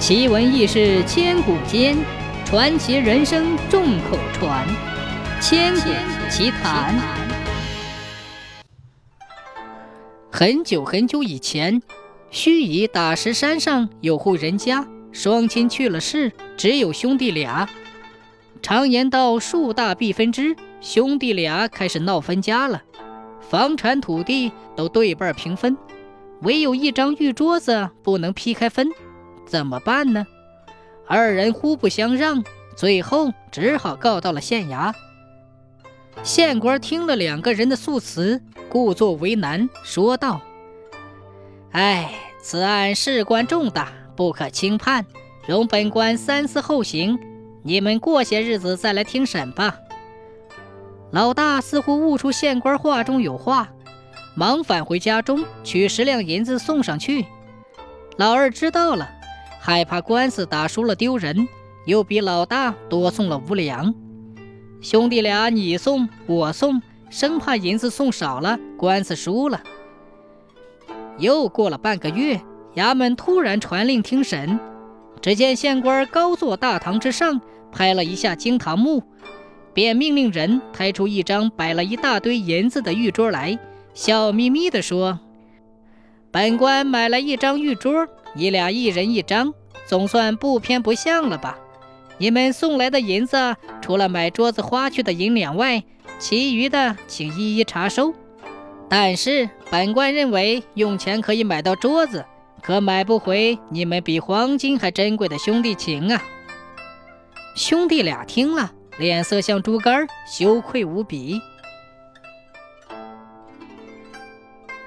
奇闻异事千古间，传奇人生众口传。千古奇谈。很久很久以前，盱眙打石山上有户人家，双亲去了世，只有兄弟俩。常言道：“树大必分枝。”兄弟俩开始闹分家了，房产土地都对半平分，唯有一张玉桌子不能劈开分，怎么办呢？二人互不相让，最后只好告到了县衙。县官听了两个人的诉词，故作为难，说道：“哎，此案事关重大，不可轻判，容本官三思后行。你们过些日子再来听审吧。”老大似乎悟出县官话中有话，忙返回家中取十两银子送上去。老二知道了，害怕官司打输了丢人，又比老大多送了五两。兄弟俩你送我送，生怕银子送少了，官司输了。又过了半个月，衙门突然传令听审，只见县官高坐大堂之上，拍了一下惊堂木。便命令人抬出一张摆了一大堆银子的玉桌来，笑眯眯地说：“本官买了一张玉桌，你俩一人一张，总算不偏不向了吧？你们送来的银子，除了买桌子花去的银两外，其余的请一一查收。但是本官认为，用钱可以买到桌子，可买不回你们比黄金还珍贵的兄弟情啊！”兄弟俩听了。脸色像猪肝，羞愧无比。